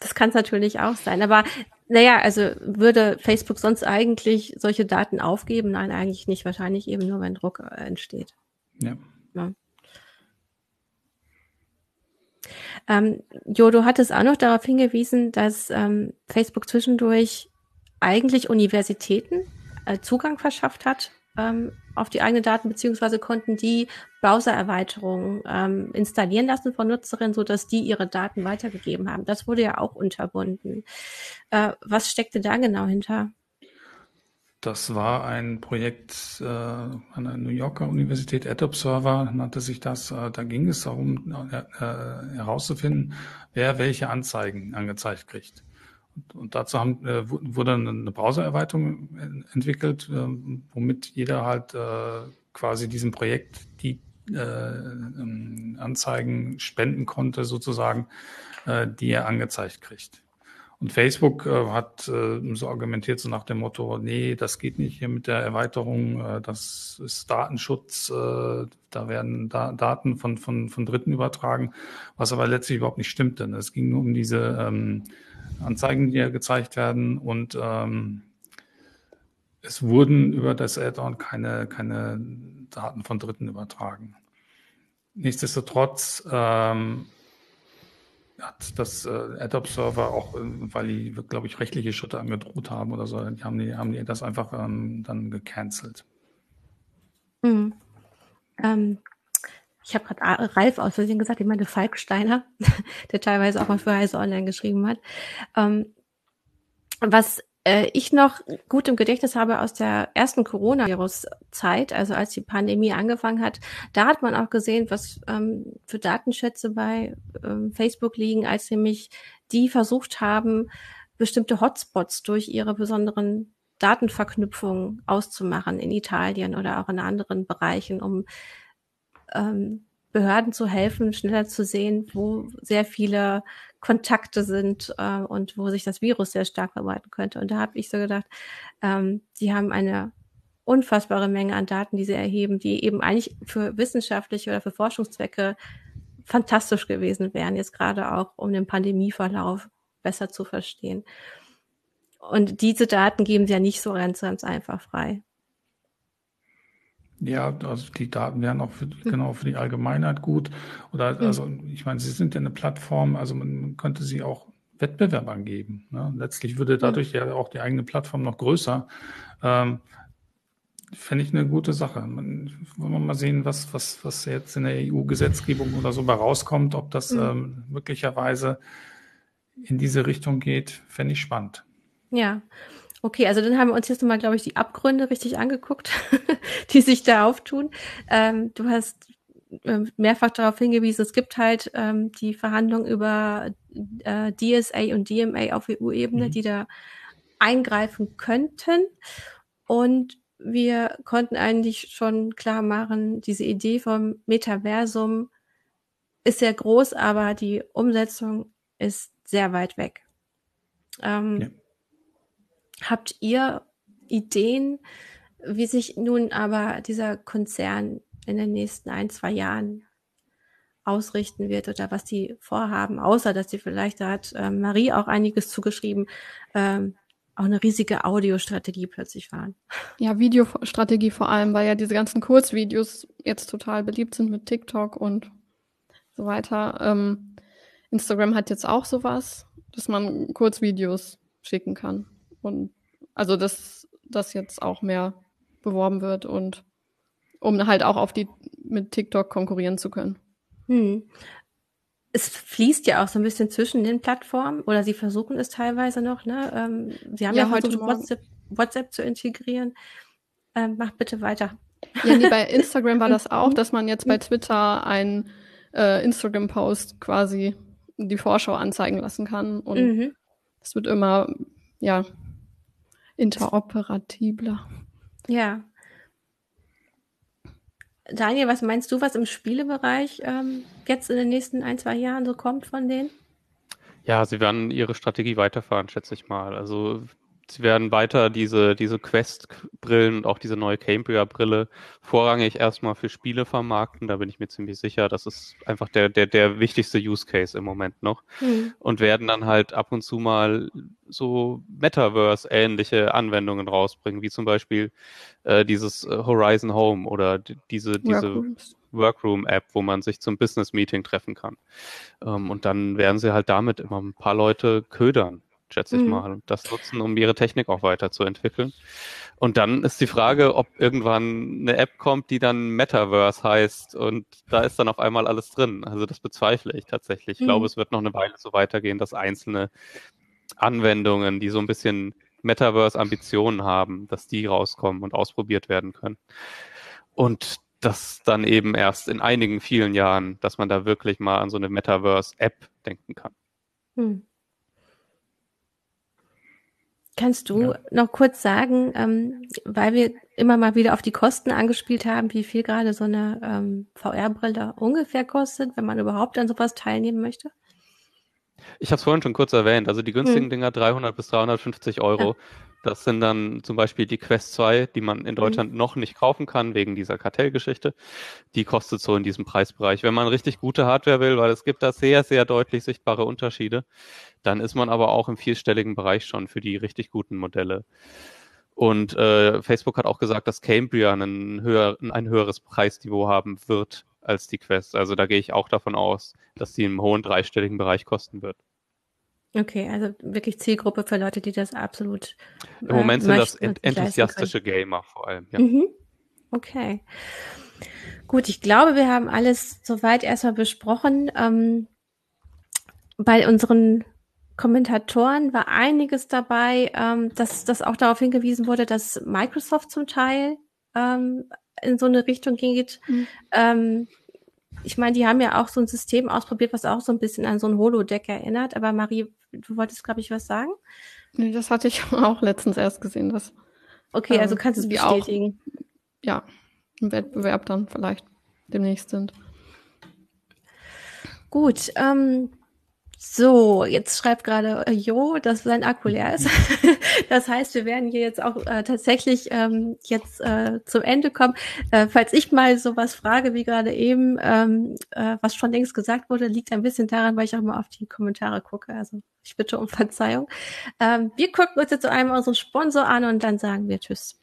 Speaker 1: Das kann es natürlich auch sein. Aber naja, also würde Facebook sonst eigentlich solche Daten aufgeben? Nein, eigentlich nicht. Wahrscheinlich eben nur, wenn Druck äh, entsteht. Ja. ja. Ähm, jo, du hattest auch noch darauf hingewiesen, dass ähm, Facebook zwischendurch eigentlich Universitäten äh, Zugang verschafft hat ähm, auf die eigenen Daten, beziehungsweise konnten die Browser-Erweiterungen ähm, installieren lassen von Nutzerinnen, so dass die ihre Daten weitergegeben haben. Das wurde ja auch unterbunden. Äh, was steckte da genau hinter?
Speaker 3: Das war ein Projekt äh, an der New Yorker Universität, AdObserver nannte sich das. Äh, da ging es darum, äh, äh herauszufinden, wer welche Anzeigen angezeigt kriegt. Und dazu haben, äh, wurde eine Browser-Erweiterung entwickelt, äh, womit jeder halt äh, quasi diesem Projekt die äh, ähm, Anzeigen spenden konnte, sozusagen, äh, die er angezeigt kriegt. Und Facebook äh, hat so argumentiert, so nach dem Motto, nee, das geht nicht hier mit der Erweiterung, das ist Datenschutz, da werden da Daten von, von, von Dritten übertragen, was aber letztlich überhaupt nicht stimmt, denn es ging nur um diese ähm, Anzeigen, die ja gezeigt werden und ähm, es wurden über das Add-on keine, keine Daten von Dritten übertragen. Nichtsdestotrotz ähm, hat das äh, Ad-Observer auch, äh, weil die, glaube ich, rechtliche Schritte angedroht haben oder so, die haben die, haben die das einfach ähm, dann gecancelt.
Speaker 1: Mhm. Ähm, ich habe gerade Ralf aus Versehen gesagt, ich meine Falk Steiner, der teilweise auch mal für Heise Online geschrieben hat. Ähm, was äh, ich noch gut im Gedächtnis habe aus der ersten Coronavirus-Zeit, also als die Pandemie angefangen hat, da hat man auch gesehen, was ähm, für Datenschätze bei ähm, Facebook liegen, als nämlich die versucht haben, bestimmte Hotspots durch ihre besonderen Datenverknüpfungen auszumachen in Italien oder auch in anderen Bereichen, um ähm, Behörden zu helfen, schneller zu sehen, wo sehr viele Kontakte sind äh, und wo sich das Virus sehr stark verbreiten könnte. Und da habe ich so gedacht, ähm, die haben eine unfassbare Menge an Daten, die sie erheben, die eben eigentlich für wissenschaftliche oder für Forschungszwecke fantastisch gewesen wären, jetzt gerade auch um den Pandemieverlauf besser zu verstehen. Und diese Daten geben sie ja nicht so ganz, ganz einfach frei.
Speaker 3: Ja, also die Daten wären auch für, genau für die Allgemeinheit gut. Oder also ich meine, sie sind ja eine Plattform, also man könnte sie auch Wettbewerbern geben. Ne? Letztlich würde dadurch ja auch die eigene Plattform noch größer. Ähm, Fände ich eine gute Sache. Man, wollen wir mal sehen, was, was, was jetzt in der EU-Gesetzgebung oder so bei rauskommt, ob das mhm. ähm, möglicherweise in diese Richtung geht, fände ich spannend.
Speaker 1: Ja, Okay, also dann haben wir uns jetzt nochmal, glaube ich, die Abgründe richtig angeguckt, die sich da auftun. Ähm, du hast ähm, mehrfach darauf hingewiesen, es gibt halt ähm, die Verhandlungen über äh, DSA und DMA auf EU-Ebene, mhm. die da eingreifen könnten. Und wir konnten eigentlich schon klar machen, diese Idee vom Metaversum ist sehr groß, aber die Umsetzung ist sehr weit weg. Ähm, ja. Habt ihr Ideen, wie sich nun aber dieser Konzern in den nächsten ein, zwei Jahren ausrichten wird oder was die vorhaben, außer dass sie vielleicht, da hat äh, Marie auch einiges zugeschrieben, ähm, auch eine riesige Audiostrategie plötzlich fahren.
Speaker 4: Ja, Videostrategie vor allem, weil ja diese ganzen Kurzvideos jetzt total beliebt sind mit TikTok und so weiter. Ähm, Instagram hat jetzt auch sowas, dass man Kurzvideos schicken kann. Und also, dass das jetzt auch mehr beworben wird und um halt auch auf die mit TikTok konkurrieren zu können. Hm.
Speaker 1: Es fließt ja auch so ein bisschen zwischen den Plattformen oder sie versuchen es teilweise noch. Ne? Ähm, sie haben ja, ja heute WhatsApp, WhatsApp zu integrieren. Ähm, mach bitte weiter.
Speaker 4: Ja, nee, bei Instagram war das auch, dass man jetzt bei Twitter einen äh, Instagram-Post quasi die Vorschau anzeigen lassen kann. Und mhm. es wird immer, ja, interoperabler.
Speaker 1: Ja. Daniel, was meinst du, was im Spielebereich ähm, jetzt in den nächsten ein, zwei Jahren so kommt von denen?
Speaker 5: Ja, sie werden ihre Strategie weiterfahren, schätze ich mal. Also sie werden weiter diese, diese Quest-Brillen und auch diese neue Cambria-Brille vorrangig erstmal für Spiele vermarkten. Da bin ich mir ziemlich sicher. Das ist einfach der, der, der wichtigste Use Case im Moment noch. Mhm. Und werden dann halt ab und zu mal so Metaverse-ähnliche Anwendungen rausbringen, wie zum Beispiel äh, dieses äh, Horizon Home oder diese, diese Workroom-App, wo man sich zum Business-Meeting treffen kann. Ähm, und dann werden sie halt damit immer ein paar Leute ködern schätze ich mhm. mal, und das nutzen, um ihre Technik auch weiterzuentwickeln. Und dann ist die Frage, ob irgendwann eine App kommt, die dann Metaverse heißt und da ist dann auf einmal alles drin. Also das bezweifle ich tatsächlich. Ich mhm. glaube, es wird noch eine Weile so weitergehen, dass einzelne Anwendungen, die so ein bisschen Metaverse-Ambitionen haben, dass die rauskommen und ausprobiert werden können. Und das dann eben erst in einigen vielen Jahren, dass man da wirklich mal an so eine Metaverse-App denken kann. Mhm.
Speaker 1: Kannst du ja. noch kurz sagen, ähm, weil wir immer mal wieder auf die Kosten angespielt haben, wie viel gerade so eine ähm, VR-Brille ungefähr kostet, wenn man überhaupt an sowas teilnehmen möchte?
Speaker 5: Ich habe es vorhin schon kurz erwähnt. Also die günstigen hm. Dinger 300 bis 350 Euro. Das sind dann zum Beispiel die Quest 2, die man in Deutschland mhm. noch nicht kaufen kann wegen dieser Kartellgeschichte. Die kostet so in diesem Preisbereich. Wenn man richtig gute Hardware will, weil es gibt da sehr, sehr deutlich sichtbare Unterschiede, dann ist man aber auch im vierstelligen Bereich schon für die richtig guten Modelle. Und äh, Facebook hat auch gesagt, dass Cambria ein, höher, ein höheres Preisniveau haben wird als die Quest. Also da gehe ich auch davon aus, dass die im hohen dreistelligen Bereich kosten wird.
Speaker 1: Okay, also wirklich Zielgruppe für Leute, die das absolut.
Speaker 5: Im Moment äh, sind das ent enthusiastische Gamer vor allem.
Speaker 1: Ja. Mhm. Okay. Gut, ich glaube, wir haben alles soweit erstmal besprochen. Ähm, bei unseren Kommentatoren war einiges dabei, ähm, dass, dass auch darauf hingewiesen wurde, dass Microsoft zum Teil ähm, in so eine Richtung geht. Mhm. Ähm, ich meine, die haben ja auch so ein System ausprobiert, was auch so ein bisschen an so ein Holodeck erinnert. Aber Marie, du wolltest, glaube ich, was sagen?
Speaker 4: Nee, das hatte ich auch letztens erst gesehen. Dass,
Speaker 1: okay, also ähm, kannst du es bestätigen.
Speaker 4: Auch, ja, im Wettbewerb dann vielleicht demnächst sind.
Speaker 1: Gut, ähm, so, jetzt schreibt gerade äh, Jo, dass sein Akku leer ist. das heißt, wir werden hier jetzt auch äh, tatsächlich ähm, jetzt äh, zum Ende kommen. Äh, falls ich mal sowas frage wie gerade eben, ähm, äh, was schon längst gesagt wurde, liegt ein bisschen daran, weil ich auch mal auf die Kommentare gucke. Also ich bitte um Verzeihung. Ähm, wir gucken uns jetzt zu einem unseren Sponsor an und dann sagen wir Tschüss.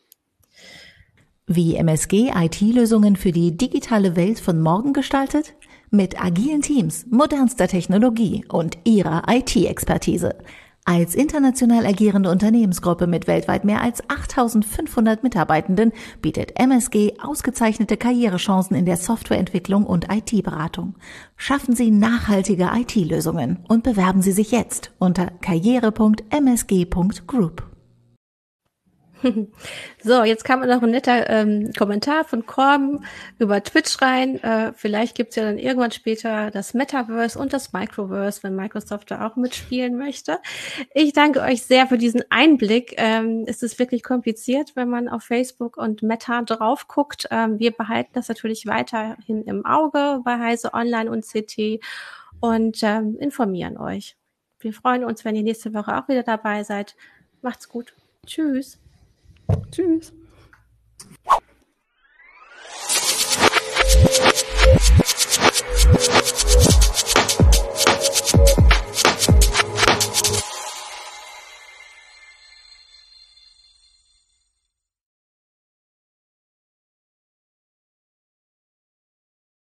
Speaker 2: Wie MSG IT-Lösungen für die digitale Welt von morgen gestaltet? Mit agilen Teams, modernster Technologie und ihrer IT-Expertise. Als international agierende Unternehmensgruppe mit weltweit mehr als 8500 Mitarbeitenden bietet MSG ausgezeichnete Karrierechancen in der Softwareentwicklung und IT-Beratung. Schaffen Sie nachhaltige IT-Lösungen und bewerben Sie sich jetzt unter karriere.msg.group.
Speaker 1: So, jetzt kam noch ein netter ähm, Kommentar von Korben über Twitch rein. Äh, vielleicht gibt's ja dann irgendwann später das Metaverse und das Microverse, wenn Microsoft da auch mitspielen möchte. Ich danke euch sehr für diesen Einblick. Ähm, es ist wirklich kompliziert, wenn man auf Facebook und Meta drauf guckt. Ähm, wir behalten das natürlich weiterhin im Auge bei Heise Online und CT und ähm, informieren euch. Wir freuen uns, wenn ihr nächste Woche auch wieder dabei seid. Macht's gut. Tschüss.
Speaker 4: Tschüss.